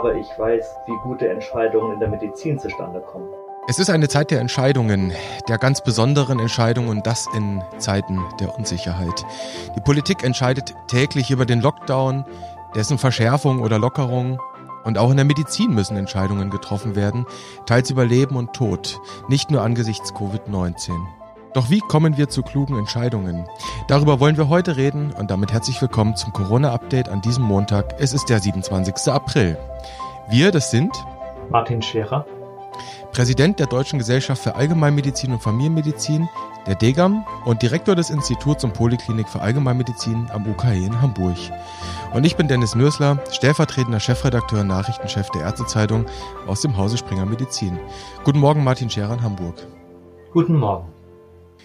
aber ich weiß, wie gute Entscheidungen in der Medizin zustande kommen. Es ist eine Zeit der Entscheidungen, der ganz besonderen Entscheidungen und das in Zeiten der Unsicherheit. Die Politik entscheidet täglich über den Lockdown, dessen Verschärfung oder Lockerung. Und auch in der Medizin müssen Entscheidungen getroffen werden, teils über Leben und Tod, nicht nur angesichts Covid-19. Doch wie kommen wir zu klugen Entscheidungen? Darüber wollen wir heute reden und damit herzlich willkommen zum Corona-Update an diesem Montag. Es ist der 27. April. Wir, das sind Martin Scherer Präsident der Deutschen Gesellschaft für Allgemeinmedizin und Familienmedizin, der DEGAM und Direktor des Instituts und Poliklinik für Allgemeinmedizin am UKE in Hamburg. Und ich bin Dennis Nürsler, stellvertretender Chefredakteur und Nachrichtenchef der Ärztezeitung aus dem Hause Springer Medizin. Guten Morgen, Martin Scherer in Hamburg. Guten Morgen.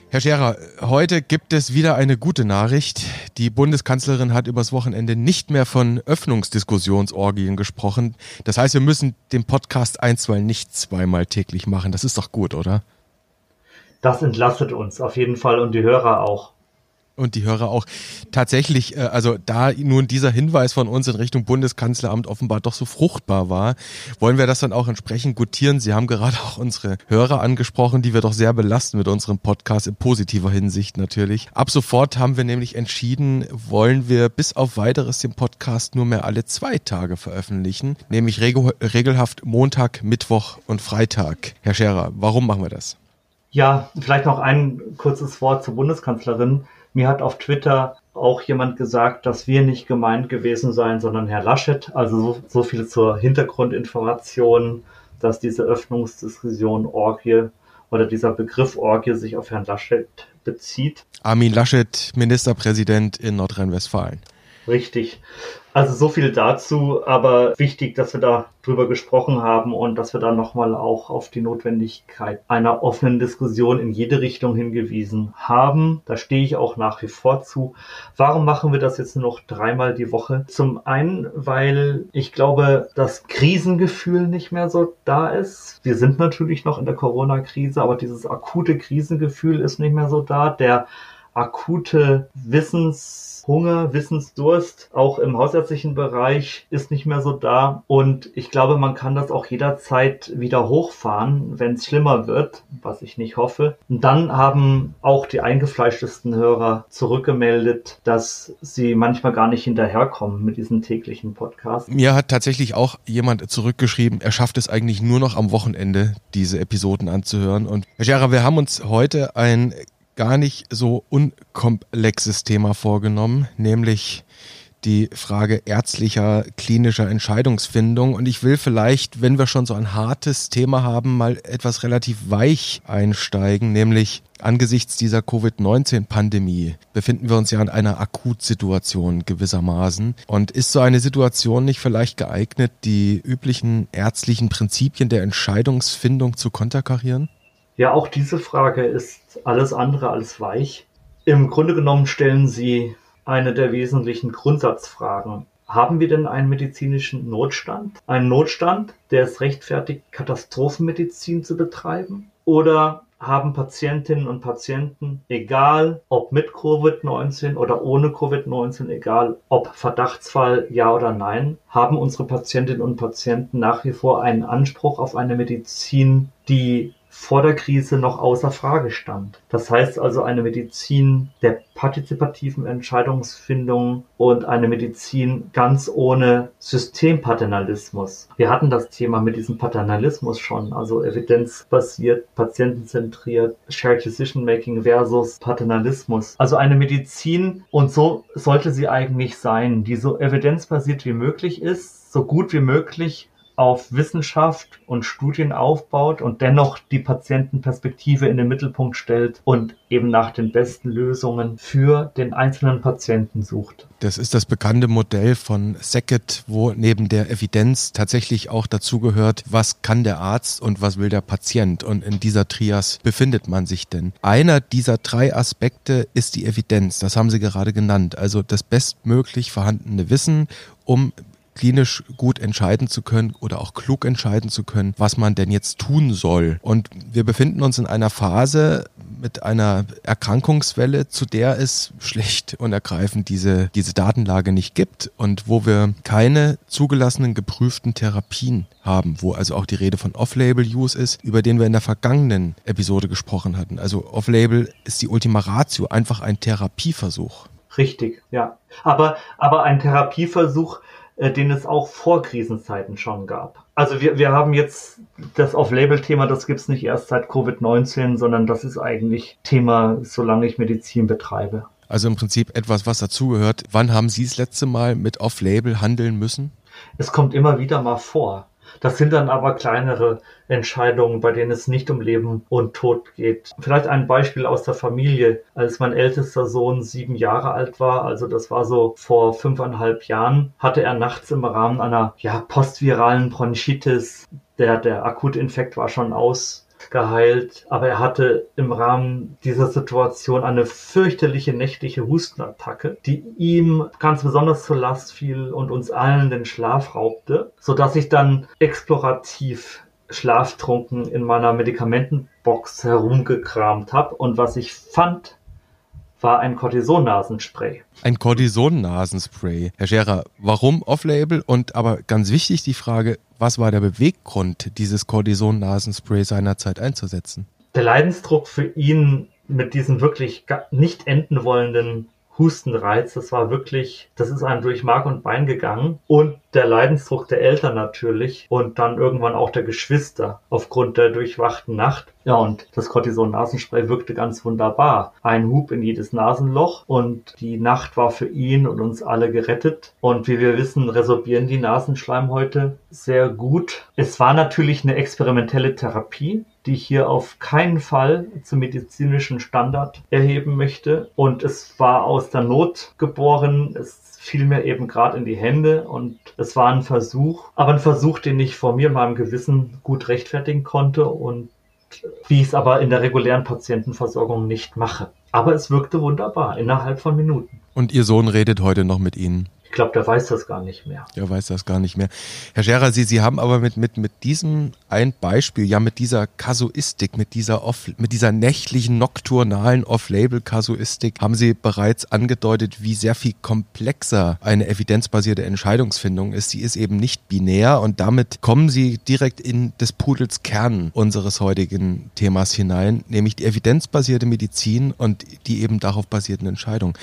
Herr Scherer, heute gibt es wieder eine gute Nachricht. Die Bundeskanzlerin hat übers Wochenende nicht mehr von Öffnungsdiskussionsorgien gesprochen. Das heißt, wir müssen den Podcast einstweilen nicht zweimal täglich machen. Das ist doch gut, oder? Das entlastet uns auf jeden Fall und die Hörer auch und die Hörer auch tatsächlich, äh, also da nun dieser Hinweis von uns in Richtung Bundeskanzleramt offenbar doch so fruchtbar war, wollen wir das dann auch entsprechend gutieren. Sie haben gerade auch unsere Hörer angesprochen, die wir doch sehr belasten mit unserem Podcast in positiver Hinsicht natürlich. Ab sofort haben wir nämlich entschieden, wollen wir bis auf weiteres den Podcast nur mehr alle zwei Tage veröffentlichen, nämlich regel regelhaft Montag, Mittwoch und Freitag. Herr Scherer, warum machen wir das? Ja, vielleicht noch ein kurzes Wort zur Bundeskanzlerin. Mir hat auf Twitter auch jemand gesagt, dass wir nicht gemeint gewesen seien, sondern Herr Laschet. Also so, so viel zur Hintergrundinformation, dass diese Öffnungsdiskussion Orgie oder dieser Begriff Orgie sich auf Herrn Laschet bezieht. Armin Laschet, Ministerpräsident in Nordrhein-Westfalen. Richtig. Also so viel dazu, aber wichtig, dass wir da drüber gesprochen haben und dass wir da nochmal auch auf die Notwendigkeit einer offenen Diskussion in jede Richtung hingewiesen haben. Da stehe ich auch nach wie vor zu. Warum machen wir das jetzt nur noch dreimal die Woche? Zum einen, weil ich glaube, das Krisengefühl nicht mehr so da ist. Wir sind natürlich noch in der Corona-Krise, aber dieses akute Krisengefühl ist nicht mehr so da. Der akute Wissenshunger, Wissensdurst, auch im hausärztlichen Bereich ist nicht mehr so da. Und ich glaube, man kann das auch jederzeit wieder hochfahren, wenn es schlimmer wird, was ich nicht hoffe. Und dann haben auch die eingefleischtesten Hörer zurückgemeldet, dass sie manchmal gar nicht hinterherkommen mit diesen täglichen Podcasts. Mir hat tatsächlich auch jemand zurückgeschrieben, er schafft es eigentlich nur noch am Wochenende, diese Episoden anzuhören. Und Herr Scherer, wir haben uns heute ein gar nicht so unkomplexes Thema vorgenommen, nämlich die Frage ärztlicher klinischer Entscheidungsfindung. Und ich will vielleicht, wenn wir schon so ein hartes Thema haben, mal etwas relativ weich einsteigen, nämlich angesichts dieser Covid-19-Pandemie befinden wir uns ja in einer Akutsituation gewissermaßen. Und ist so eine Situation nicht vielleicht geeignet, die üblichen ärztlichen Prinzipien der Entscheidungsfindung zu konterkarieren? Ja, auch diese Frage ist alles andere als weich. Im Grunde genommen stellen sie eine der wesentlichen Grundsatzfragen. Haben wir denn einen medizinischen Notstand? Einen Notstand, der es rechtfertigt, Katastrophenmedizin zu betreiben? Oder haben Patientinnen und Patienten, egal ob mit Covid-19 oder ohne Covid-19, egal ob Verdachtsfall ja oder nein, haben unsere Patientinnen und Patienten nach wie vor einen Anspruch auf eine Medizin, die vor der Krise noch außer Frage stand. Das heißt also eine Medizin der partizipativen Entscheidungsfindung und eine Medizin ganz ohne Systempaternalismus. Wir hatten das Thema mit diesem Paternalismus schon, also evidenzbasiert, patientenzentriert, Shared Decision Making versus Paternalismus. Also eine Medizin und so sollte sie eigentlich sein, die so evidenzbasiert wie möglich ist, so gut wie möglich auf Wissenschaft und Studien aufbaut und dennoch die Patientenperspektive in den Mittelpunkt stellt und eben nach den besten Lösungen für den einzelnen Patienten sucht. Das ist das bekannte Modell von Sackett, wo neben der Evidenz tatsächlich auch dazugehört, was kann der Arzt und was will der Patient. Und in dieser Trias befindet man sich denn. Einer dieser drei Aspekte ist die Evidenz. Das haben Sie gerade genannt. Also das bestmöglich vorhandene Wissen um klinisch gut entscheiden zu können oder auch klug entscheiden zu können, was man denn jetzt tun soll. Und wir befinden uns in einer Phase, mit einer Erkrankungswelle, zu der es schlicht und ergreifend diese, diese Datenlage nicht gibt und wo wir keine zugelassenen, geprüften Therapien haben, wo also auch die Rede von Off-Label-Use ist, über den wir in der vergangenen Episode gesprochen hatten. Also Off-Label ist die Ultima Ratio, einfach ein Therapieversuch. Richtig, ja. Aber, aber ein Therapieversuch, den es auch vor Krisenzeiten schon gab. Also wir, wir haben jetzt das Off-Label-Thema, das gibt's nicht erst seit Covid-19, sondern das ist eigentlich Thema, solange ich Medizin betreibe. Also im Prinzip etwas, was dazugehört. Wann haben Sie das letzte Mal mit Off-Label handeln müssen? Es kommt immer wieder mal vor. Das sind dann aber kleinere Entscheidungen, bei denen es nicht um Leben und Tod geht. Vielleicht ein Beispiel aus der Familie. Als mein ältester Sohn sieben Jahre alt war, also das war so vor fünfeinhalb Jahren, hatte er nachts im Rahmen einer ja, postviralen Bronchitis, der, der akute Infekt war schon aus, geheilt, aber er hatte im Rahmen dieser Situation eine fürchterliche nächtliche Hustenattacke, die ihm ganz besonders zur Last fiel und uns allen den Schlaf raubte, so dass ich dann explorativ schlaftrunken in meiner Medikamentenbox herumgekramt habe und was ich fand, war ein Cortison-Nasenspray. Ein Cortison-Nasenspray. Herr Scherer, warum Off-Label? Und aber ganz wichtig die Frage, was war der Beweggrund, dieses Cortison-Nasenspray seinerzeit einzusetzen? Der Leidensdruck für ihn mit diesem wirklich nicht enden wollenden Hustenreiz, das war wirklich, das ist einem durch Mark und Bein gegangen. Und der Leidensdruck der Eltern natürlich und dann irgendwann auch der Geschwister aufgrund der durchwachten Nacht. Ja, und das Cortison-Nasenspray wirkte ganz wunderbar. Ein Hub in jedes Nasenloch und die Nacht war für ihn und uns alle gerettet. Und wie wir wissen, resorbieren die Nasenschleimhäute sehr gut. Es war natürlich eine experimentelle Therapie die ich hier auf keinen Fall zum medizinischen Standard erheben möchte. Und es war aus der Not geboren. Es fiel mir eben gerade in die Hände und es war ein Versuch, aber ein Versuch, den ich vor mir meinem Gewissen gut rechtfertigen konnte und wie ich es aber in der regulären Patientenversorgung nicht mache. Aber es wirkte wunderbar innerhalb von Minuten. Und Ihr Sohn redet heute noch mit Ihnen? Ich glaube, der weiß das gar nicht mehr. Der weiß das gar nicht mehr. Herr Scherer, Sie, Sie haben aber mit, mit, mit diesem ein Beispiel, ja mit dieser Kasuistik, mit dieser off, mit dieser nächtlichen, nokturnalen Off-Label-Kasuistik, haben Sie bereits angedeutet, wie sehr viel komplexer eine evidenzbasierte Entscheidungsfindung ist. Sie ist eben nicht binär und damit kommen Sie direkt in des Pudels Kern unseres heutigen Themas hinein, nämlich die evidenzbasierte Medizin und die eben darauf basierten Entscheidungen.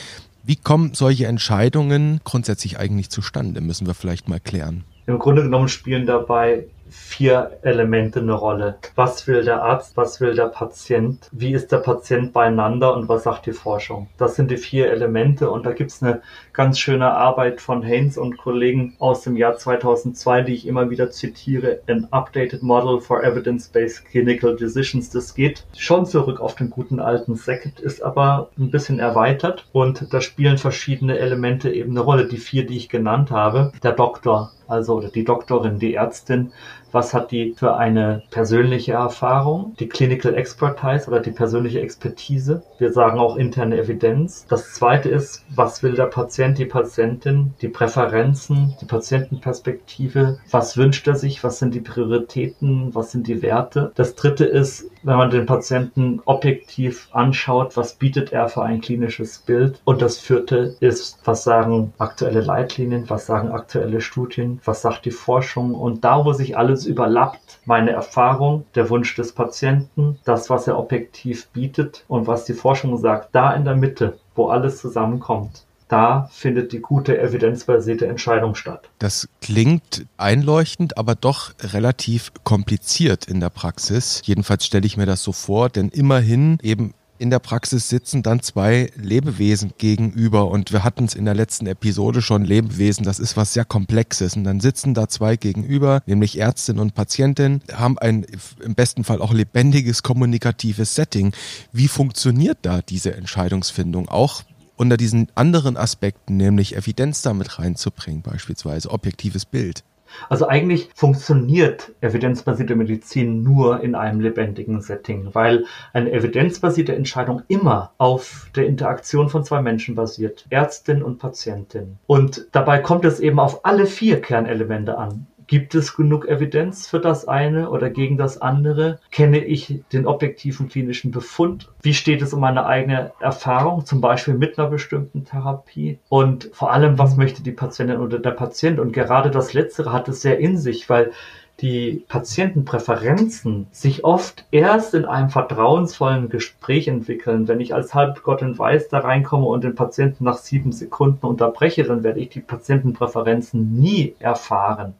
Wie kommen solche Entscheidungen grundsätzlich eigentlich zustande, müssen wir vielleicht mal klären. Im Grunde genommen spielen dabei vier Elemente eine Rolle. Was will der Arzt? Was will der Patient? Wie ist der Patient beieinander und was sagt die Forschung? Das sind die vier Elemente und da gibt's eine ganz schöne Arbeit von Haynes und Kollegen aus dem Jahr 2002, die ich immer wieder zitiere. An Updated Model for Evidence-Based Clinical Decisions. Das geht schon zurück auf den guten alten Sackett, ist aber ein bisschen erweitert und da spielen verschiedene Elemente eben eine Rolle. Die vier, die ich genannt habe. Der Doktor, also oder die Doktorin, die Ärztin, was hat die für eine persönliche Erfahrung, die Clinical Expertise oder die persönliche Expertise. Wir sagen auch interne Evidenz. Das zweite ist, was will der Patient, die Patientin, die Präferenzen, die Patientenperspektive, was wünscht er sich, was sind die Prioritäten, was sind die Werte. Das dritte ist, wenn man den Patienten objektiv anschaut, was bietet er für ein klinisches Bild. Und das vierte ist, was sagen aktuelle Leitlinien, was sagen aktuelle Studien, was sagt die Forschung. Und da, wo sich alles überlappt, meine Erfahrung, der Wunsch des Patienten, das, was er objektiv bietet und was die Forschung sagt, da in der Mitte, wo alles zusammenkommt da findet die gute evidenzbasierte Entscheidung statt. Das klingt einleuchtend, aber doch relativ kompliziert in der Praxis. Jedenfalls stelle ich mir das so vor, denn immerhin eben in der Praxis sitzen dann zwei Lebewesen gegenüber und wir hatten es in der letzten Episode schon, Lebewesen, das ist was sehr Komplexes und dann sitzen da zwei gegenüber, nämlich Ärztin und Patientin, haben ein im besten Fall auch lebendiges kommunikatives Setting. Wie funktioniert da diese Entscheidungsfindung? Auch unter diesen anderen Aspekten, nämlich Evidenz damit reinzubringen, beispielsweise objektives Bild. Also eigentlich funktioniert evidenzbasierte Medizin nur in einem lebendigen Setting, weil eine evidenzbasierte Entscheidung immer auf der Interaktion von zwei Menschen basiert, Ärztin und Patientin. Und dabei kommt es eben auf alle vier Kernelemente an. Gibt es genug Evidenz für das eine oder gegen das andere? Kenne ich den objektiven klinischen Befund? Wie steht es um meine eigene Erfahrung, zum Beispiel mit einer bestimmten Therapie? Und vor allem, was möchte die Patientin oder der Patient? Und gerade das Letztere hat es sehr in sich, weil die Patientenpräferenzen sich oft erst in einem vertrauensvollen Gespräch entwickeln. Wenn ich als Halbgottin weiß da reinkomme und den Patienten nach sieben Sekunden unterbreche, dann werde ich die Patientenpräferenzen nie erfahren.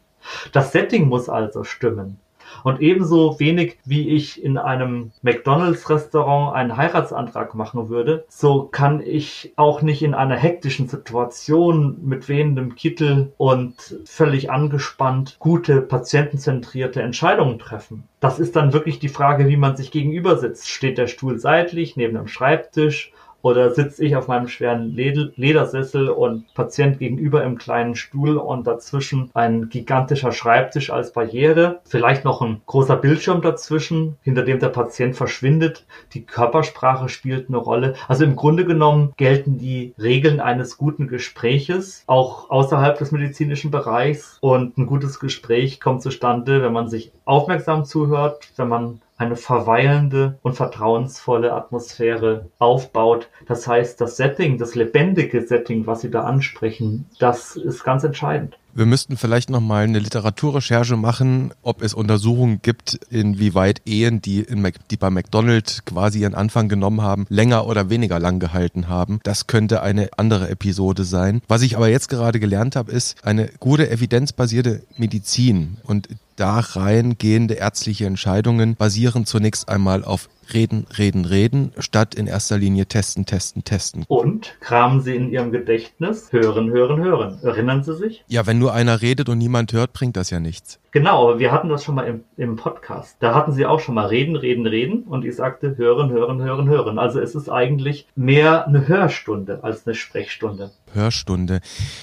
Das Setting muss also stimmen. Und ebenso wenig wie ich in einem McDonalds-Restaurant einen Heiratsantrag machen würde, so kann ich auch nicht in einer hektischen Situation mit wehendem Kittel und völlig angespannt gute patientenzentrierte Entscheidungen treffen. Das ist dann wirklich die Frage, wie man sich gegenüber sitzt. Steht der Stuhl seitlich neben dem Schreibtisch oder sitze ich auf meinem schweren Ledersessel und Patient gegenüber im kleinen Stuhl und dazwischen ein gigantischer Schreibtisch als Barriere, vielleicht noch ein großer Bildschirm dazwischen, hinter dem der Patient verschwindet. Die Körpersprache spielt eine Rolle. Also im Grunde genommen gelten die Regeln eines guten Gespräches auch außerhalb des medizinischen Bereichs und ein gutes Gespräch kommt zustande, wenn man sich aufmerksam zuhört, wenn man eine verweilende und vertrauensvolle Atmosphäre aufbaut. Das heißt, das Setting, das lebendige Setting, was Sie da ansprechen, das ist ganz entscheidend. Wir müssten vielleicht noch mal eine Literaturrecherche machen, ob es Untersuchungen gibt, inwieweit Ehen, die, in Mac, die bei McDonald's quasi ihren Anfang genommen haben, länger oder weniger lang gehalten haben. Das könnte eine andere Episode sein. Was ich aber jetzt gerade gelernt habe, ist eine gute evidenzbasierte Medizin und da reingehende ärztliche Entscheidungen basieren zunächst einmal auf reden, reden, reden, statt in erster Linie testen, testen, testen. Und kramen Sie in Ihrem Gedächtnis, hören, hören, hören. Erinnern Sie sich? Ja, wenn nur einer redet und niemand hört, bringt das ja nichts. Genau, aber wir hatten das schon mal im, im Podcast. Da hatten Sie auch schon mal reden, reden, reden und ich sagte hören, hören, hören, hören. Also es ist eigentlich mehr eine Hörstunde als eine Sprechstunde. Hörstunde.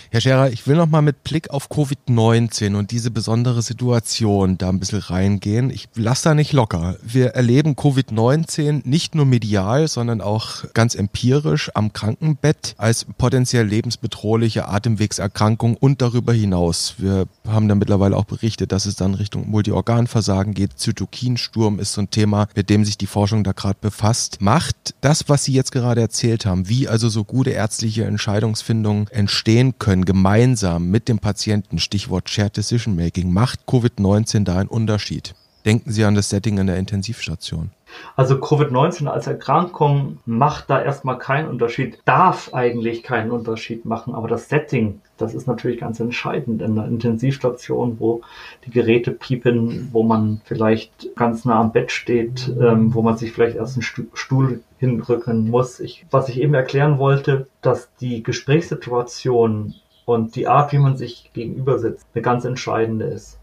Herr Scherer, ich will noch mal mit Blick auf Covid-19 und diese besondere Situation da ein bisschen reingehen. Ich lasse da nicht locker. Wir erleben Covid-19 nicht nur medial, sondern auch ganz empirisch am Krankenbett als potenziell lebensbedrohliche Atemwegserkrankung und darüber hinaus. Wir haben da mittlerweile auch berichtet, dass es dann Richtung Multiorganversagen geht. Zytokinsturm ist so ein Thema, mit dem sich die Forschung da gerade befasst. Macht das, was Sie jetzt gerade erzählt haben, wie also so gute ärztliche Entscheidungsfindung Anwendungen entstehen können, gemeinsam mit dem Patienten, Stichwort Shared Decision Making, macht Covid-19 da einen Unterschied? Denken Sie an das Setting in der Intensivstation. Also Covid-19 als Erkrankung macht da erstmal keinen Unterschied, darf eigentlich keinen Unterschied machen, aber das Setting, das ist natürlich ganz entscheidend in einer Intensivstation, wo die Geräte piepen, wo man vielleicht ganz nah am Bett steht, ähm, wo man sich vielleicht erst einen Stuhl hinrücken muss. Ich, was ich eben erklären wollte, dass die Gesprächssituation und die Art, wie man sich gegenüber sitzt, eine ganz entscheidende ist.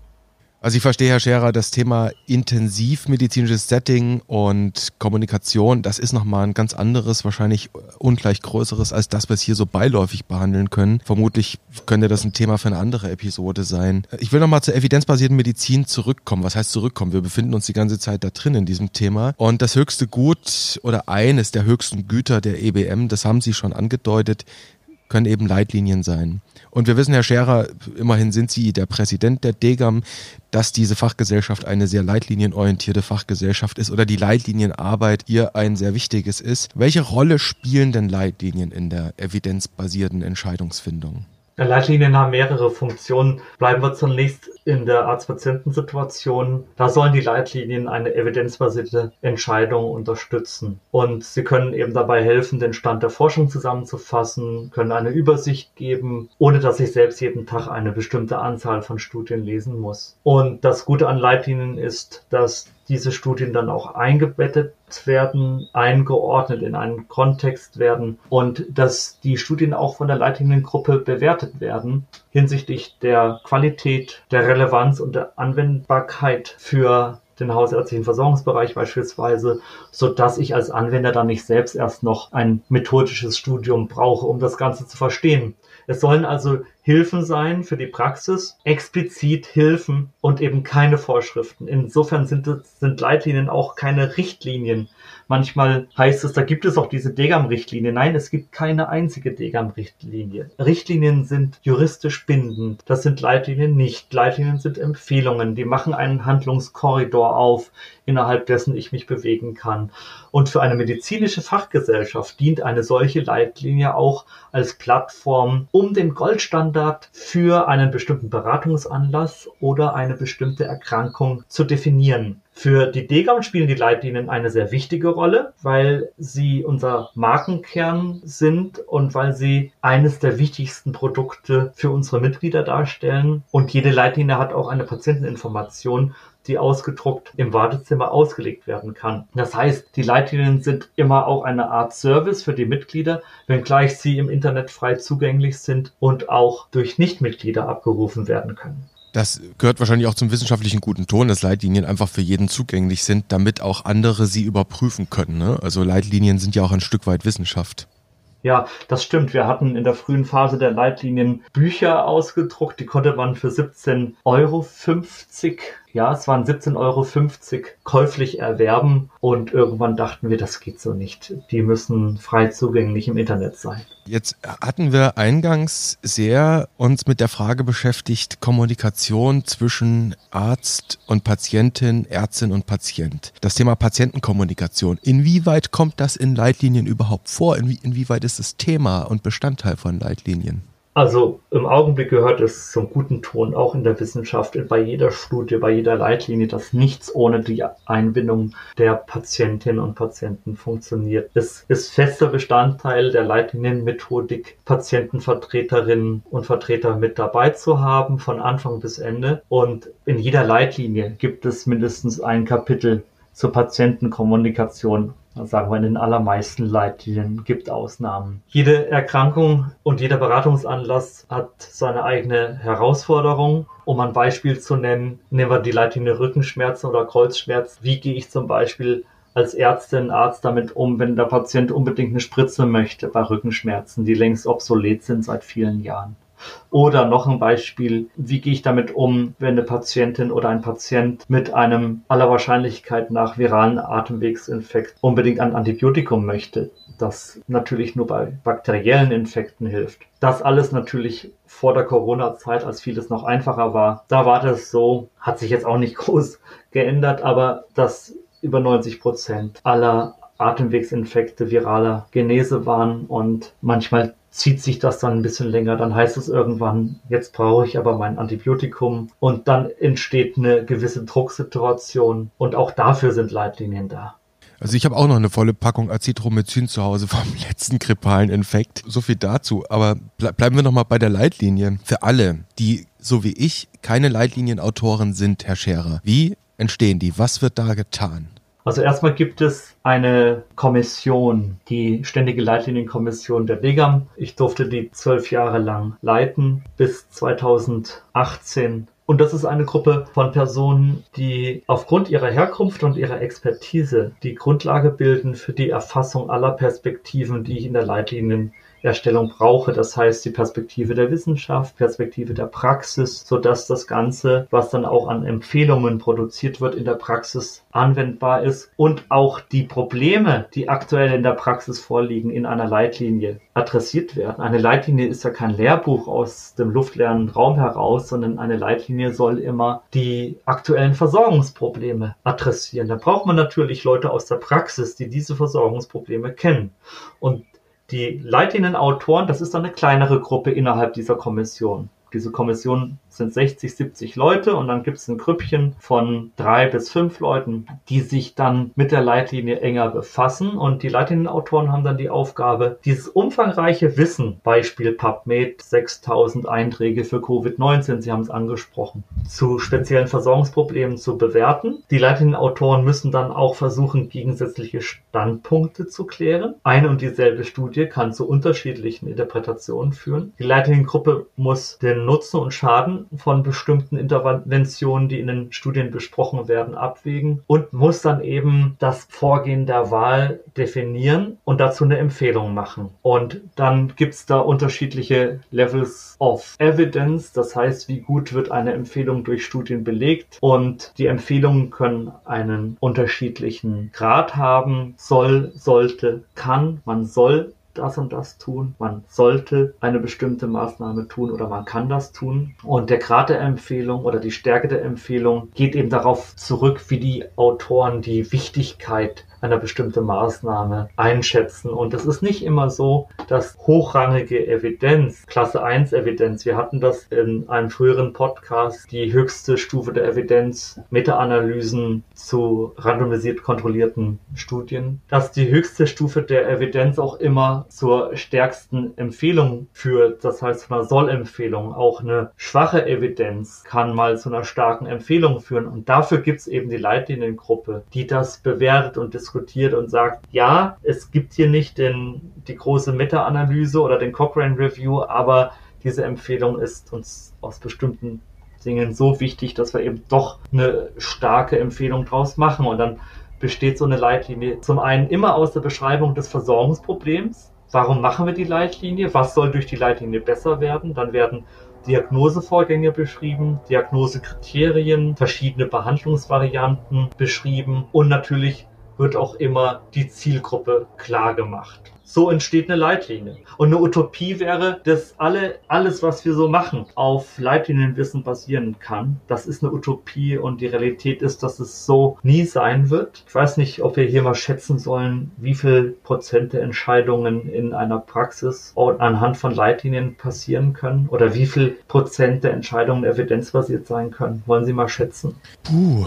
Also ich verstehe, Herr Scherer, das Thema intensivmedizinisches Setting und Kommunikation, das ist nochmal ein ganz anderes, wahrscheinlich ungleich größeres als das, was wir hier so beiläufig behandeln können. Vermutlich könnte das ein Thema für eine andere Episode sein. Ich will nochmal zur evidenzbasierten Medizin zurückkommen. Was heißt zurückkommen? Wir befinden uns die ganze Zeit da drin in diesem Thema. Und das höchste Gut oder eines der höchsten Güter der EBM, das haben Sie schon angedeutet, können eben Leitlinien sein. Und wir wissen, Herr Scherer, immerhin sind Sie der Präsident der DEGAM, dass diese Fachgesellschaft eine sehr leitlinienorientierte Fachgesellschaft ist oder die Leitlinienarbeit ihr ein sehr wichtiges ist. Welche Rolle spielen denn Leitlinien in der evidenzbasierten Entscheidungsfindung? Leitlinien haben mehrere Funktionen. Bleiben wir zunächst in der Arzt-Patienten-Situation. Da sollen die Leitlinien eine evidenzbasierte Entscheidung unterstützen. Und sie können eben dabei helfen, den Stand der Forschung zusammenzufassen, können eine Übersicht geben, ohne dass ich selbst jeden Tag eine bestimmte Anzahl von Studien lesen muss. Und das Gute an Leitlinien ist, dass diese Studien dann auch eingebettet werden, eingeordnet in einen Kontext werden und dass die Studien auch von der Leitliniengruppe bewertet werden hinsichtlich der Qualität, der Relevanz und der Anwendbarkeit für den hausärztlichen Versorgungsbereich beispielsweise, so dass ich als Anwender dann nicht selbst erst noch ein methodisches Studium brauche, um das Ganze zu verstehen. Es sollen also Hilfen sein für die Praxis, explizit Hilfen und eben keine Vorschriften. Insofern sind, sind Leitlinien auch keine Richtlinien, Manchmal heißt es, da gibt es auch diese Degam-Richtlinie. Nein, es gibt keine einzige Degam-Richtlinie. Richtlinien sind juristisch bindend. Das sind Leitlinien nicht. Leitlinien sind Empfehlungen. Die machen einen Handlungskorridor auf, innerhalb dessen ich mich bewegen kann. Und für eine medizinische Fachgesellschaft dient eine solche Leitlinie auch als Plattform, um den Goldstandard für einen bestimmten Beratungsanlass oder eine bestimmte Erkrankung zu definieren. Für die Degam spielen die Leitlinien eine sehr wichtige Rolle, weil sie unser Markenkern sind und weil sie eines der wichtigsten Produkte für unsere Mitglieder darstellen. Und jede Leitlinie hat auch eine Patienteninformation, die ausgedruckt im Wartezimmer ausgelegt werden kann. Das heißt, die Leitlinien sind immer auch eine Art Service für die Mitglieder, wenngleich sie im Internet frei zugänglich sind und auch durch Nichtmitglieder abgerufen werden können. Das gehört wahrscheinlich auch zum wissenschaftlichen guten Ton, dass Leitlinien einfach für jeden zugänglich sind, damit auch andere sie überprüfen können. Ne? Also Leitlinien sind ja auch ein Stück weit Wissenschaft. Ja, das stimmt. Wir hatten in der frühen Phase der Leitlinien Bücher ausgedruckt. Die konnte man für 17,50 Euro ja, es waren 17,50 Euro käuflich erwerben und irgendwann dachten wir, das geht so nicht. Die müssen frei zugänglich im Internet sein. Jetzt hatten wir eingangs sehr uns mit der Frage beschäftigt, Kommunikation zwischen Arzt und Patientin, Ärztin und Patient. Das Thema Patientenkommunikation. Inwieweit kommt das in Leitlinien überhaupt vor? inwieweit ist es Thema und Bestandteil von Leitlinien? Also im Augenblick gehört es zum guten Ton, auch in der Wissenschaft, bei jeder Studie, bei jeder Leitlinie, dass nichts ohne die Einbindung der Patientinnen und Patienten funktioniert. Es ist fester Bestandteil der Leitlinienmethodik, Patientenvertreterinnen und Vertreter mit dabei zu haben, von Anfang bis Ende. Und in jeder Leitlinie gibt es mindestens ein Kapitel zur Patientenkommunikation sagen wir in den allermeisten Leitlinien gibt Ausnahmen. Jede Erkrankung und jeder Beratungsanlass hat seine eigene Herausforderung. Um ein Beispiel zu nennen, nehmen wir die Leitlinie Rückenschmerzen oder Kreuzschmerz. Wie gehe ich zum Beispiel als Ärztin, Arzt damit um, wenn der Patient unbedingt eine Spritze möchte bei Rückenschmerzen, die längst obsolet sind seit vielen Jahren? Oder noch ein Beispiel, wie gehe ich damit um, wenn eine Patientin oder ein Patient mit einem aller Wahrscheinlichkeit nach viralen Atemwegsinfekt unbedingt ein Antibiotikum möchte, das natürlich nur bei bakteriellen Infekten hilft. Das alles natürlich vor der Corona-Zeit, als vieles noch einfacher war. Da war das so, hat sich jetzt auch nicht groß geändert, aber dass über 90 Prozent aller Atemwegsinfekte viraler Genese waren und manchmal zieht sich das dann ein bisschen länger. Dann heißt es irgendwann, jetzt brauche ich aber mein Antibiotikum und dann entsteht eine gewisse Drucksituation und auch dafür sind Leitlinien da. Also ich habe auch noch eine volle Packung Azithromycin zu Hause vom letzten grippalen Infekt. So viel dazu. Aber ble bleiben wir nochmal bei der Leitlinie. Für alle, die so wie ich keine Leitlinienautoren sind, Herr Scherer, wie entstehen die? Was wird da getan? Also erstmal gibt es eine Kommission, die Ständige Leitlinienkommission der BEGAM. Ich durfte die zwölf Jahre lang leiten bis 2018 und das ist eine Gruppe von Personen, die aufgrund ihrer Herkunft und ihrer Expertise die Grundlage bilden für die Erfassung aller Perspektiven, die ich in der Leitlinien Erstellung brauche. Das heißt, die Perspektive der Wissenschaft, Perspektive der Praxis, sodass das Ganze, was dann auch an Empfehlungen produziert wird, in der Praxis anwendbar ist und auch die Probleme, die aktuell in der Praxis vorliegen, in einer Leitlinie adressiert werden. Eine Leitlinie ist ja kein Lehrbuch aus dem luftleeren Raum heraus, sondern eine Leitlinie soll immer die aktuellen Versorgungsprobleme adressieren. Da braucht man natürlich Leute aus der Praxis, die diese Versorgungsprobleme kennen. Und die leitenden Autoren, das ist eine kleinere Gruppe innerhalb dieser Kommission. Diese Kommission sind 60, 70 Leute und dann gibt es ein Grüppchen von drei bis fünf Leuten, die sich dann mit der Leitlinie enger befassen und die Leitlinienautoren haben dann die Aufgabe, dieses umfangreiche Wissen, Beispiel PubMed, 6000 Einträge für Covid-19, Sie haben es angesprochen, zu speziellen Versorgungsproblemen zu bewerten. Die Leitlinienautoren müssen dann auch versuchen, gegensätzliche Standpunkte zu klären. Eine und dieselbe Studie kann zu unterschiedlichen Interpretationen führen. Die Leitliniengruppe muss den Nutzen und Schaden von bestimmten Interventionen, die in den Studien besprochen werden, abwägen und muss dann eben das Vorgehen der Wahl definieren und dazu eine Empfehlung machen. Und dann gibt es da unterschiedliche Levels of Evidence, das heißt, wie gut wird eine Empfehlung durch Studien belegt? Und die Empfehlungen können einen unterschiedlichen Grad haben, soll, sollte, kann, man soll das und das tun, man sollte eine bestimmte Maßnahme tun oder man kann das tun. Und der Grad der Empfehlung oder die Stärke der Empfehlung geht eben darauf zurück, wie die Autoren die Wichtigkeit eine bestimmte Maßnahme einschätzen. Und es ist nicht immer so, dass hochrangige Evidenz, Klasse 1 Evidenz, wir hatten das in einem früheren Podcast, die höchste Stufe der Evidenz, Meta-Analysen zu randomisiert kontrollierten Studien, dass die höchste Stufe der Evidenz auch immer zur stärksten Empfehlung führt. Das heißt, von einer Soll-Empfehlung. Auch eine schwache Evidenz kann mal zu einer starken Empfehlung führen. Und dafür gibt es eben die Leitliniengruppe, die das bewertet und diskutiert diskutiert und sagt, ja, es gibt hier nicht den, die große Meta-Analyse oder den Cochrane Review, aber diese Empfehlung ist uns aus bestimmten Dingen so wichtig, dass wir eben doch eine starke Empfehlung draus machen. Und dann besteht so eine Leitlinie zum einen immer aus der Beschreibung des Versorgungsproblems. Warum machen wir die Leitlinie? Was soll durch die Leitlinie besser werden? Dann werden Diagnosevorgänge beschrieben, Diagnosekriterien, verschiedene Behandlungsvarianten beschrieben und natürlich wird auch immer die Zielgruppe klar gemacht. So entsteht eine Leitlinie. Und eine Utopie wäre, dass alle, alles, was wir so machen, auf Leitlinienwissen basieren kann. Das ist eine Utopie und die Realität ist, dass es so nie sein wird. Ich weiß nicht, ob wir hier mal schätzen sollen, wie viel Prozent der Entscheidungen in einer Praxis anhand von Leitlinien passieren können oder wie viel Prozent der Entscheidungen evidenzbasiert sein können. Wollen Sie mal schätzen? Puh,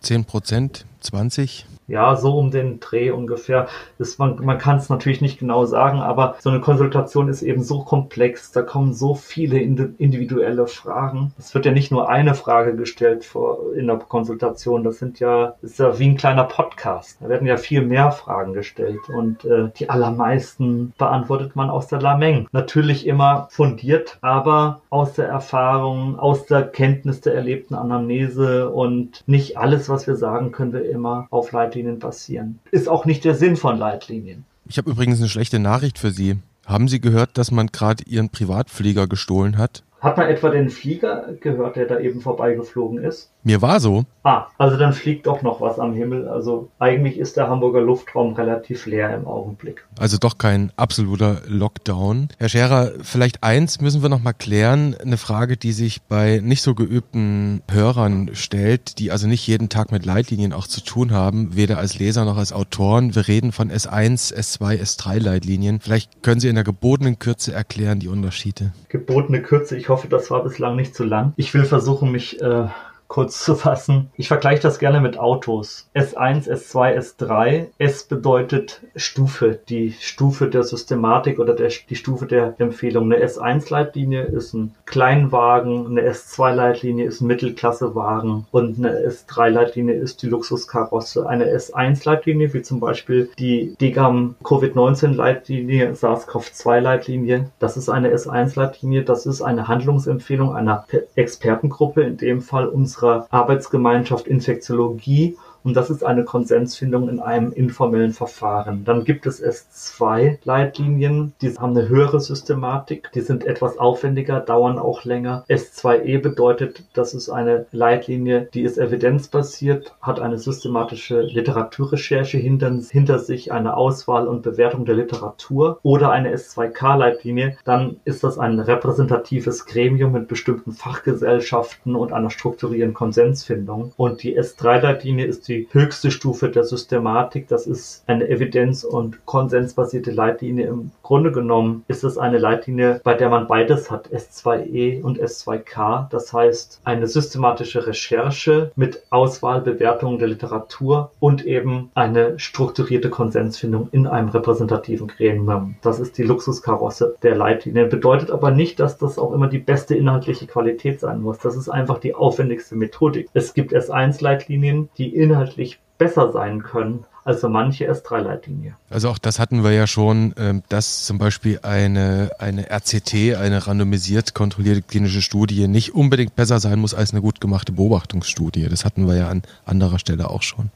10 Prozent, 20? Ja, so um den Dreh ungefähr. Das, man man kann es natürlich nicht genau sagen, aber so eine Konsultation ist eben so komplex, da kommen so viele individuelle Fragen. Es wird ja nicht nur eine Frage gestellt vor, in der Konsultation, das sind ja, ist ja wie ein kleiner Podcast. Da werden ja viel mehr Fragen gestellt und äh, die allermeisten beantwortet man aus der Lameng. Natürlich immer fundiert, aber aus der Erfahrung, aus der Kenntnis der erlebten Anamnese und nicht alles, was wir sagen, können wir immer auf Leitlinien Leitlinien basieren. Ist auch nicht der Sinn von Leitlinien. Ich habe übrigens eine schlechte Nachricht für Sie. Haben Sie gehört, dass man gerade Ihren Privatflieger gestohlen hat? Hat man etwa den Flieger gehört, der da eben vorbeigeflogen ist? Mir war so. Ah, also dann fliegt doch noch was am Himmel. Also eigentlich ist der Hamburger Luftraum relativ leer im Augenblick. Also doch kein absoluter Lockdown. Herr Scherer, vielleicht eins müssen wir noch mal klären. Eine Frage, die sich bei nicht so geübten Hörern stellt, die also nicht jeden Tag mit Leitlinien auch zu tun haben, weder als Leser noch als Autoren. Wir reden von S1, S2, S3 Leitlinien. Vielleicht können Sie in der gebotenen Kürze erklären die Unterschiede. Gebotene Kürze, ich hoffe, das war bislang nicht zu lang. Ich will versuchen, mich äh, kurz zu fassen. Ich vergleiche das gerne mit Autos. S1, S2, S3. S bedeutet Stufe, die Stufe der Systematik oder der, die Stufe der Empfehlung. Eine S1-Leitlinie ist ein Kleinwagen, eine S2-Leitlinie ist ein Mittelklassewagen und eine S3-Leitlinie ist die Luxuskarosse. Eine S1-Leitlinie, wie zum Beispiel die DGAM Covid-19-Leitlinie, SARS-CoV-2-Leitlinie, das ist eine S1-Leitlinie, das ist eine Handlungsempfehlung einer Expertengruppe, in dem Fall uns unserer Arbeitsgemeinschaft Infektiologie und das ist eine Konsensfindung in einem informellen Verfahren. Dann gibt es S2-Leitlinien, die haben eine höhere Systematik, die sind etwas aufwendiger, dauern auch länger. S2E bedeutet, das ist eine Leitlinie, die ist evidenzbasiert, hat eine systematische Literaturrecherche hinter, hinter sich, eine Auswahl und Bewertung der Literatur oder eine S2K-Leitlinie, dann ist das ein repräsentatives Gremium mit bestimmten Fachgesellschaften und einer strukturierten Konsensfindung. Und die S3-Leitlinie ist die die höchste Stufe der Systematik. Das ist eine evidenz- und konsensbasierte Leitlinie. Im Grunde genommen ist es eine Leitlinie, bei der man beides hat, S2E und S2K. Das heißt, eine systematische Recherche mit Auswahl, Bewertung der Literatur und eben eine strukturierte Konsensfindung in einem repräsentativen Gremium. Das ist die Luxuskarosse der Leitlinien. Bedeutet aber nicht, dass das auch immer die beste inhaltliche Qualität sein muss. Das ist einfach die aufwendigste Methodik. Es gibt S1-Leitlinien, die inhaltlich inhaltlich besser sein können also manche S3-Leitlinie. Also auch das hatten wir ja schon, ähm, dass zum Beispiel eine, eine RCT, eine randomisiert kontrollierte klinische Studie, nicht unbedingt besser sein muss als eine gut gemachte Beobachtungsstudie. Das hatten wir ja an anderer Stelle auch schon.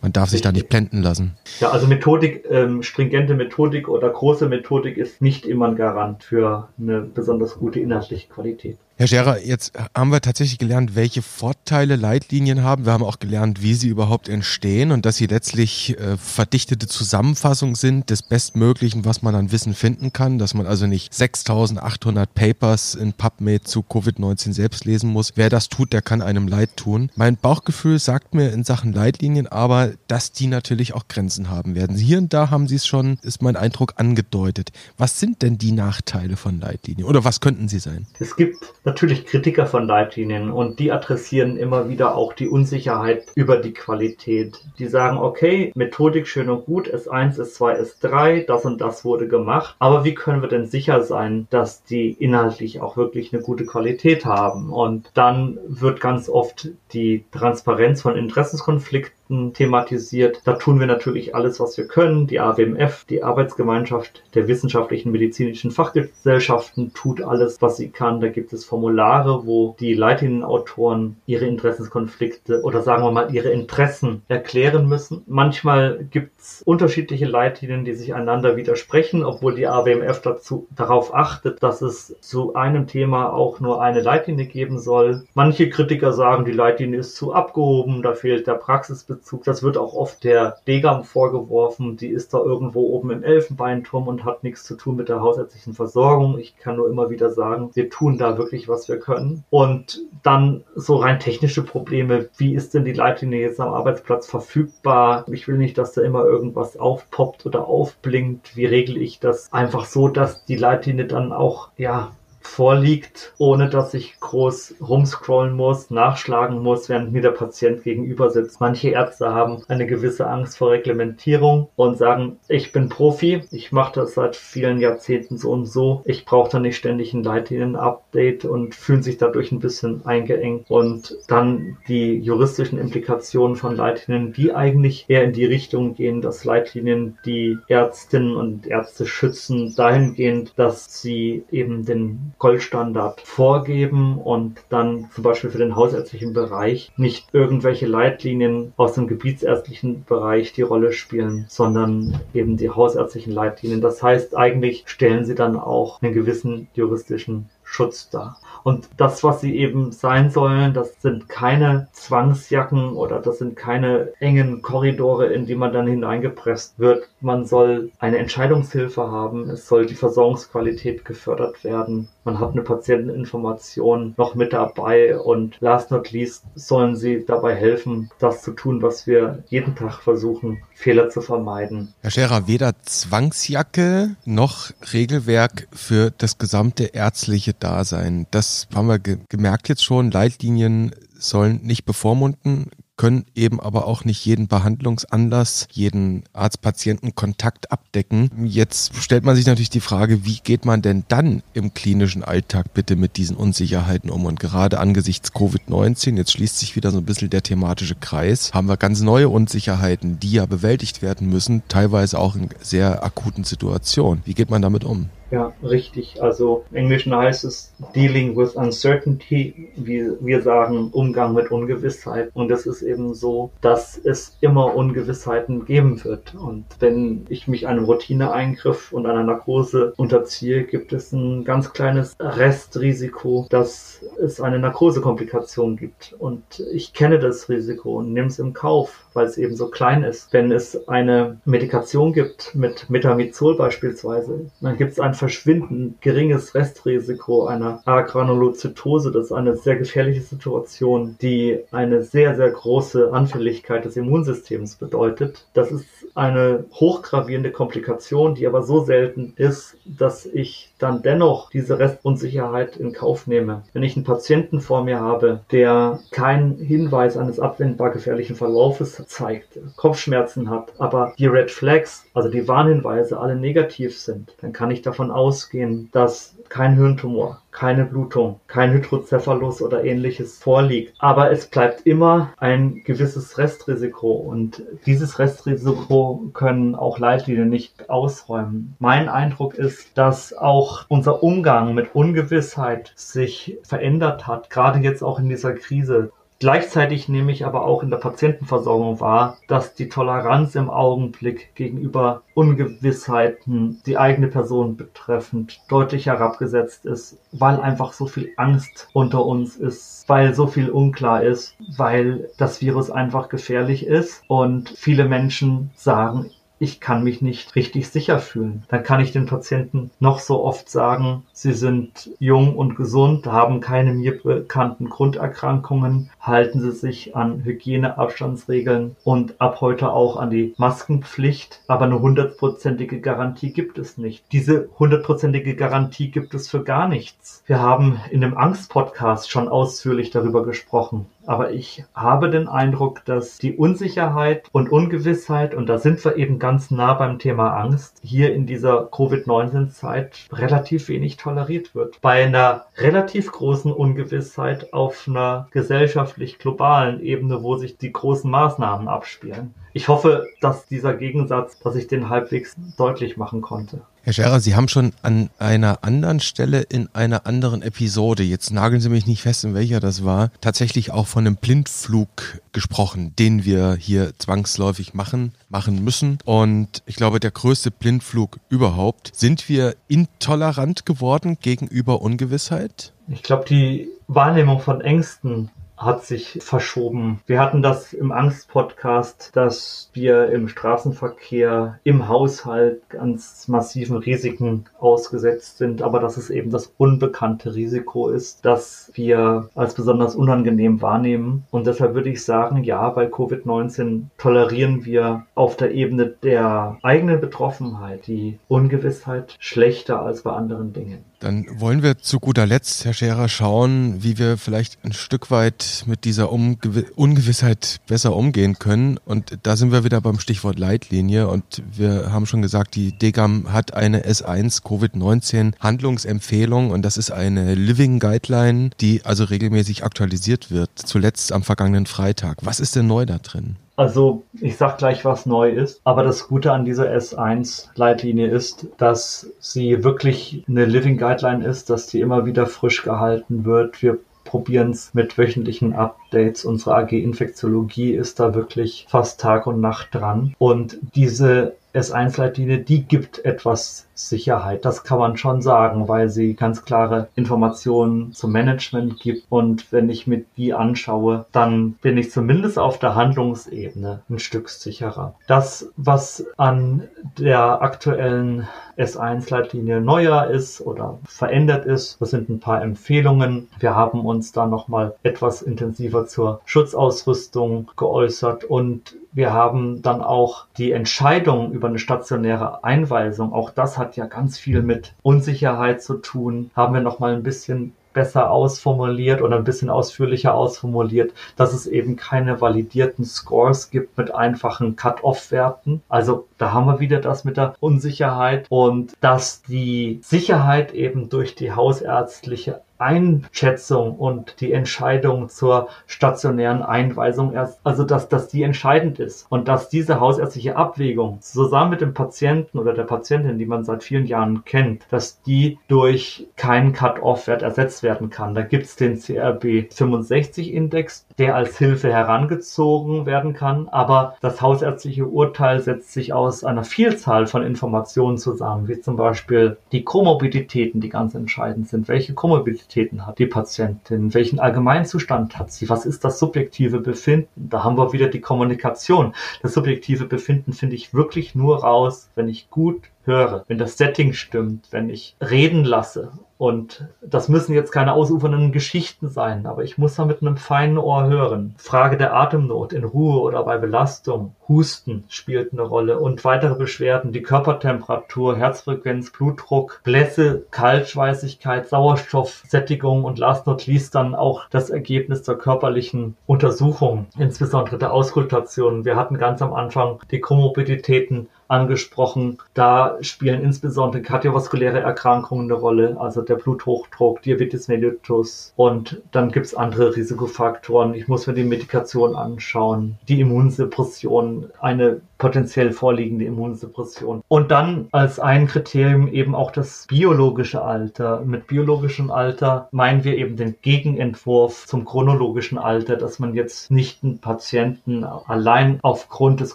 Man darf sich da nicht blenden lassen. Ja, also Methodik, ähm, stringente Methodik oder große Methodik ist nicht immer ein Garant für eine besonders gute inhaltliche Qualität. Herr Scherer, jetzt haben wir tatsächlich gelernt, welche Vorteile Leitlinien haben. Wir haben auch gelernt, wie sie überhaupt entstehen und dass sie letztlich äh, verdichtete Zusammenfassungen sind des Bestmöglichen, was man an Wissen finden kann, dass man also nicht 6800 Papers in PubMed zu Covid-19 selbst lesen muss. Wer das tut, der kann einem leid tun. Mein Bauchgefühl sagt mir in Sachen Leitlinien aber, dass die natürlich auch Grenzen haben werden. Hier und da haben sie es schon, ist mein Eindruck, angedeutet. Was sind denn die Nachteile von Leitlinien oder was könnten sie sein? Es gibt natürlich Kritiker von Leitlinien und die adressieren immer wieder auch die Unsicherheit über die Qualität. Die sagen, okay, Methodik schön und gut, S1, S2, S3, das und das wurde gemacht, aber wie können wir denn sicher sein, dass die inhaltlich auch wirklich eine gute Qualität haben? Und dann wird ganz oft die Transparenz von Interessenskonflikten Aspekten thematisiert. Da tun wir natürlich alles, was wir können. Die AWMF, die Arbeitsgemeinschaft der wissenschaftlichen medizinischen Fachgesellschaften, tut alles, was sie kann. Da gibt es Formulare, wo die Leitlinienautoren ihre Interessenskonflikte oder sagen wir mal ihre Interessen erklären müssen. Manchmal gibt es unterschiedliche Leitlinien, die sich einander widersprechen, obwohl die AWMF dazu, darauf achtet, dass es zu einem Thema auch nur eine Leitlinie geben soll. Manche Kritiker sagen, die Leitlinie ist zu abgehoben, da fehlt der Praxisbezug Bezug. Das wird auch oft der Degam vorgeworfen. Die ist da irgendwo oben im Elfenbeinturm und hat nichts zu tun mit der hausärztlichen Versorgung. Ich kann nur immer wieder sagen, wir tun da wirklich, was wir können. Und dann so rein technische Probleme. Wie ist denn die Leitlinie jetzt am Arbeitsplatz verfügbar? Ich will nicht, dass da immer irgendwas aufpoppt oder aufblinkt. Wie regle ich das? Einfach so, dass die Leitlinie dann auch, ja, vorliegt, ohne dass ich groß rumscrollen muss, nachschlagen muss, während mir der Patient gegenüber sitzt. Manche Ärzte haben eine gewisse Angst vor Reglementierung und sagen, ich bin Profi, ich mache das seit vielen Jahrzehnten so und so, ich brauche da nicht ständig ein Leitlinien-Update und fühlen sich dadurch ein bisschen eingeengt. Und dann die juristischen Implikationen von Leitlinien, die eigentlich eher in die Richtung gehen, dass Leitlinien die Ärztinnen und Ärzte schützen, dahingehend, dass sie eben den Goldstandard vorgeben und dann zum Beispiel für den hausärztlichen Bereich nicht irgendwelche Leitlinien aus dem gebietsärztlichen Bereich die Rolle spielen, sondern eben die hausärztlichen Leitlinien. Das heißt, eigentlich stellen sie dann auch einen gewissen juristischen Schutz dar. Und das, was sie eben sein sollen, das sind keine Zwangsjacken oder das sind keine engen Korridore, in die man dann hineingepresst wird. Man soll eine Entscheidungshilfe haben. Es soll die Versorgungsqualität gefördert werden. Man hat eine Patienteninformation noch mit dabei und last not least sollen sie dabei helfen, das zu tun, was wir jeden Tag versuchen, Fehler zu vermeiden. Herr Scherer, weder Zwangsjacke noch Regelwerk für das gesamte ärztliche Dasein. Das haben wir ge gemerkt jetzt schon. Leitlinien sollen nicht bevormunden, können eben aber auch nicht jeden Behandlungsanlass, jeden Arzt-Patienten-Kontakt abdecken. Jetzt stellt man sich natürlich die Frage, wie geht man denn dann im klinischen Alltag bitte mit diesen Unsicherheiten um? Und gerade angesichts Covid-19, jetzt schließt sich wieder so ein bisschen der thematische Kreis, haben wir ganz neue Unsicherheiten, die ja bewältigt werden müssen, teilweise auch in sehr akuten Situationen. Wie geht man damit um? Ja, richtig. Also im Englischen heißt es Dealing with Uncertainty. wie wir sagen Umgang mit Ungewissheit. Und es ist eben so, dass es immer Ungewissheiten geben wird. Und wenn ich mich einem Routineeingriff und einer Narkose unterziehe, gibt es ein ganz kleines Restrisiko, dass es eine Narkosekomplikation gibt. Und ich kenne das Risiko und nehme es im Kauf, weil es eben so klein ist. Wenn es eine Medikation gibt mit Metamizol beispielsweise, dann gibt es ein verschwindend geringes Restrisiko einer A-Granulozytose. Das ist eine sehr gefährliche Situation, die eine sehr, sehr große Anfälligkeit des Immunsystems bedeutet. Das ist eine hochgravierende Komplikation, die aber so selten ist, dass ich dann dennoch diese Restunsicherheit in Kauf nehme. Wenn ich einen Patienten vor mir habe, der keinen Hinweis eines abwendbar gefährlichen Verlaufes zeigt, Kopfschmerzen hat, aber die Red Flags, also die Warnhinweise alle negativ sind, dann kann ich davon ausgehen, dass kein Hirntumor, keine Blutung, kein Hydrocephalus oder ähnliches vorliegt. Aber es bleibt immer ein gewisses Restrisiko und dieses Restrisiko können auch Leitlinien nicht ausräumen. Mein Eindruck ist, dass auch unser Umgang mit Ungewissheit sich verändert hat, gerade jetzt auch in dieser Krise. Gleichzeitig nehme ich aber auch in der Patientenversorgung wahr, dass die Toleranz im Augenblick gegenüber Ungewissheiten, die eigene Person betreffend, deutlich herabgesetzt ist, weil einfach so viel Angst unter uns ist, weil so viel unklar ist, weil das Virus einfach gefährlich ist. Und viele Menschen sagen, ich kann mich nicht richtig sicher fühlen. Dann kann ich den Patienten noch so oft sagen, sie sind jung und gesund, haben keine mir bekannten Grunderkrankungen, halten sie sich an Hygieneabstandsregeln und ab heute auch an die Maskenpflicht. Aber eine hundertprozentige Garantie gibt es nicht. Diese hundertprozentige Garantie gibt es für gar nichts. Wir haben in dem Angst-Podcast schon ausführlich darüber gesprochen. Aber ich habe den Eindruck, dass die Unsicherheit und Ungewissheit, und da sind wir eben ganz nah beim Thema Angst, hier in dieser Covid-19-Zeit relativ wenig toleriert wird. Bei einer relativ großen Ungewissheit auf einer gesellschaftlich globalen Ebene, wo sich die großen Maßnahmen abspielen. Ich hoffe, dass dieser Gegensatz, dass ich den halbwegs deutlich machen konnte. Herr Scherer, Sie haben schon an einer anderen Stelle in einer anderen Episode, jetzt nageln Sie mich nicht fest, in welcher das war, tatsächlich auch von einem Blindflug gesprochen, den wir hier zwangsläufig machen, machen müssen. Und ich glaube, der größte Blindflug überhaupt. Sind wir intolerant geworden gegenüber Ungewissheit? Ich glaube, die Wahrnehmung von Ängsten hat sich verschoben. Wir hatten das im Angst-Podcast, dass wir im Straßenverkehr, im Haushalt ganz massiven Risiken ausgesetzt sind, aber dass es eben das unbekannte Risiko ist, das wir als besonders unangenehm wahrnehmen. Und deshalb würde ich sagen, ja, bei Covid-19 tolerieren wir auf der Ebene der eigenen Betroffenheit die Ungewissheit schlechter als bei anderen Dingen. Dann wollen wir zu guter Letzt, Herr Scherer, schauen, wie wir vielleicht ein Stück weit mit dieser Umgew Ungewissheit besser umgehen können. Und da sind wir wieder beim Stichwort Leitlinie. Und wir haben schon gesagt, die DGAM hat eine S1 Covid-19 Handlungsempfehlung. Und das ist eine Living Guideline, die also regelmäßig aktualisiert wird. Zuletzt am vergangenen Freitag. Was ist denn neu da drin? Also ich sag gleich, was neu ist, aber das Gute an dieser S1-Leitlinie ist, dass sie wirklich eine Living Guideline ist, dass die immer wieder frisch gehalten wird. Wir probieren es mit wöchentlichen Updates. Unsere AG Infektiologie ist da wirklich fast Tag und Nacht dran. Und diese S1-Leitlinie, die gibt etwas Sicherheit. Das kann man schon sagen, weil sie ganz klare Informationen zum Management gibt. Und wenn ich mir die anschaue, dann bin ich zumindest auf der Handlungsebene ein Stück sicherer. Das, was an der aktuellen S1-Leitlinie neuer ist oder verändert ist, das sind ein paar Empfehlungen. Wir haben uns da nochmal etwas intensiver zur Schutzausrüstung geäußert und wir haben dann auch die Entscheidung über eine stationäre Einweisung. Auch das hat ja ganz viel mit Unsicherheit zu tun. Haben wir noch mal ein bisschen besser ausformuliert oder ein bisschen ausführlicher ausformuliert, dass es eben keine validierten Scores gibt mit einfachen Cut-off-Werten. Also da haben wir wieder das mit der Unsicherheit und dass die Sicherheit eben durch die hausärztliche Einschätzung und die Entscheidung zur stationären Einweisung erst, also dass, dass die entscheidend ist und dass diese hausärztliche Abwägung zusammen mit dem Patienten oder der Patientin, die man seit vielen Jahren kennt, dass die durch keinen Cut-off-Wert ersetzt werden kann. Da gibt es den CRB 65 Index, der als Hilfe herangezogen werden kann, aber das hausärztliche Urteil setzt sich aus einer Vielzahl von Informationen zusammen, wie zum Beispiel die Komorbiditäten, die ganz entscheidend sind. Welche Komorbiditäten hat die Patientin? Welchen Allgemeinzustand hat sie? Was ist das subjektive Befinden? Da haben wir wieder die Kommunikation. Das subjektive Befinden finde ich wirklich nur raus, wenn ich gut höre, wenn das Setting stimmt, wenn ich reden lasse. Und das müssen jetzt keine ausufernden Geschichten sein, aber ich muss da mit einem feinen Ohr hören. Frage der Atemnot in Ruhe oder bei Belastung, Husten spielt eine Rolle und weitere Beschwerden, die Körpertemperatur, Herzfrequenz, Blutdruck, Blässe, Kaltschweißigkeit, Sauerstoffsättigung und last not least dann auch das Ergebnis der körperlichen Untersuchung, insbesondere der Auskultation. Wir hatten ganz am Anfang die Komorbiditäten angesprochen. Da spielen insbesondere kardiovaskuläre Erkrankungen eine Rolle, also der Bluthochdruck, Diabetes mellitus und dann gibt es andere Risikofaktoren. Ich muss mir die Medikation anschauen, die Immunsuppression, eine potenziell vorliegende Immunsuppression. Und dann als ein Kriterium eben auch das biologische Alter. Mit biologischem Alter meinen wir eben den Gegenentwurf zum chronologischen Alter, dass man jetzt nicht einen Patienten allein aufgrund des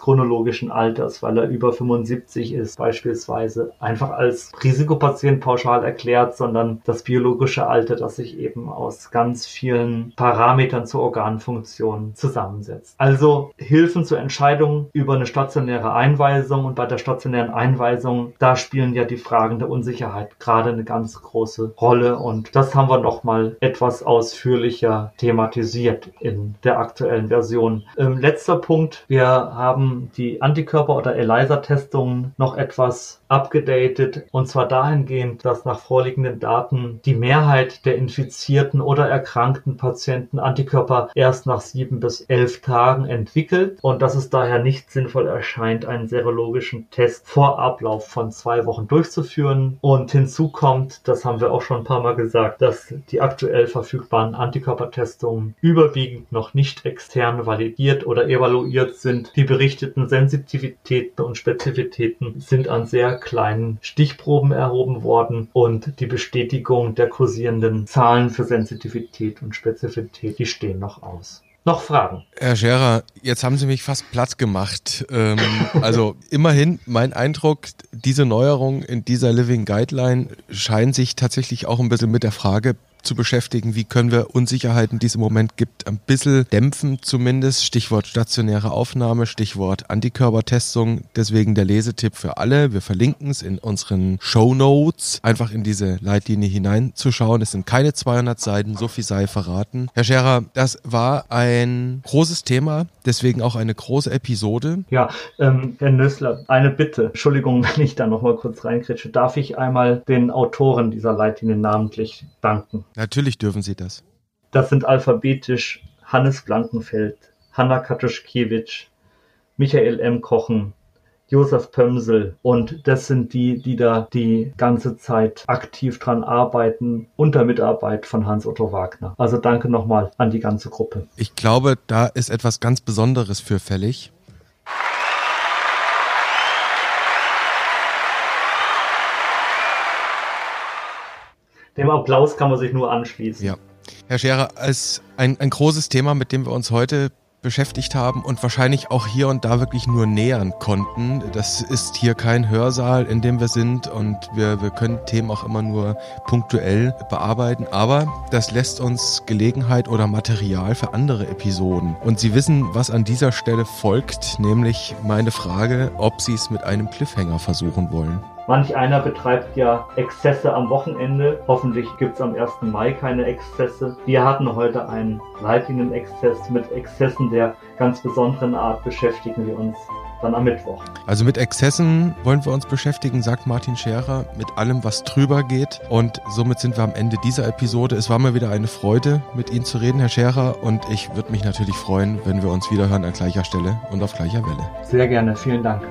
chronologischen Alters, weil er über 75 ist, beispielsweise einfach als Risikopatient pauschal erklärt, sondern das biologische Alter, das sich eben aus ganz vielen Parametern zur Organfunktion zusammensetzt. Also Hilfen zur Entscheidung über eine stationäre Einweisung und bei der stationären Einweisung, da spielen ja die Fragen der Unsicherheit gerade eine ganz große Rolle und das haben wir nochmal etwas ausführlicher thematisiert in der aktuellen Version. Ähm, letzter Punkt, wir haben die Antikörper- oder ELISA-Testungen noch etwas abgedatet und zwar dahingehend, dass nach vorliegenden Daten die Mehrheit der infizierten oder erkrankten Patienten Antikörper erst nach sieben bis elf Tagen entwickelt und dass es daher nicht sinnvoll erscheint, einen serologischen Test vor Ablauf von zwei Wochen durchzuführen. Und hinzu kommt, das haben wir auch schon ein paar Mal gesagt, dass die aktuell verfügbaren Antikörpertestungen überwiegend noch nicht extern validiert oder evaluiert sind. Die berichteten Sensitivitäten und Spezifitäten sind an sehr kleinen Stichproben erhoben worden und die Bestätigung der kursierenden Zahlen für Sensitivität und Spezifität, die stehen noch aus. Noch Fragen? Herr Scherer, jetzt haben Sie mich fast platt gemacht. Ähm, also immerhin, mein Eindruck, diese Neuerung in dieser Living Guideline scheint sich tatsächlich auch ein bisschen mit der Frage zu beschäftigen. Wie können wir Unsicherheiten, die es im Moment gibt, ein bisschen dämpfen zumindest? Stichwort stationäre Aufnahme, Stichwort Antikörpertestung. Deswegen der Lesetipp für alle. Wir verlinken es in unseren Show Notes. Einfach in diese Leitlinie hineinzuschauen. Es sind keine 200 Seiten, so viel sei verraten. Herr Scherer, das war ein großes Thema, deswegen auch eine große Episode. Ja, ähm, Herr Nössler, eine Bitte. Entschuldigung, wenn ich da nochmal kurz reinkritsche. Darf ich einmal den Autoren dieser Leitlinie namentlich danken? Natürlich dürfen Sie das. Das sind alphabetisch Hannes Blankenfeld, Hanna Katuschkiewicz, Michael M. Kochen, Josef Pömsel und das sind die, die da die ganze Zeit aktiv dran arbeiten unter Mitarbeit von Hans-Otto Wagner. Also danke nochmal an die ganze Gruppe. Ich glaube, da ist etwas ganz Besonderes für fällig. Dem Applaus kann man sich nur anschließen. Ja. Herr Scherer, als ein, ein großes Thema, mit dem wir uns heute beschäftigt haben und wahrscheinlich auch hier und da wirklich nur nähern konnten. Das ist hier kein Hörsaal, in dem wir sind und wir, wir können Themen auch immer nur punktuell bearbeiten. Aber das lässt uns Gelegenheit oder Material für andere Episoden. Und Sie wissen, was an dieser Stelle folgt, nämlich meine Frage, ob Sie es mit einem Cliffhanger versuchen wollen. Manch einer betreibt ja Exzesse am Wochenende. Hoffentlich gibt es am 1. Mai keine Exzesse. Wir hatten heute einen Leitlinien-Exzess. Mit Exzessen der ganz besonderen Art beschäftigen wir uns dann am Mittwoch. Also mit Exzessen wollen wir uns beschäftigen, sagt Martin Scherer, mit allem, was drüber geht. Und somit sind wir am Ende dieser Episode. Es war mir wieder eine Freude, mit Ihnen zu reden, Herr Scherer. Und ich würde mich natürlich freuen, wenn wir uns wiederhören an gleicher Stelle und auf gleicher Welle. Sehr gerne. Vielen Dank.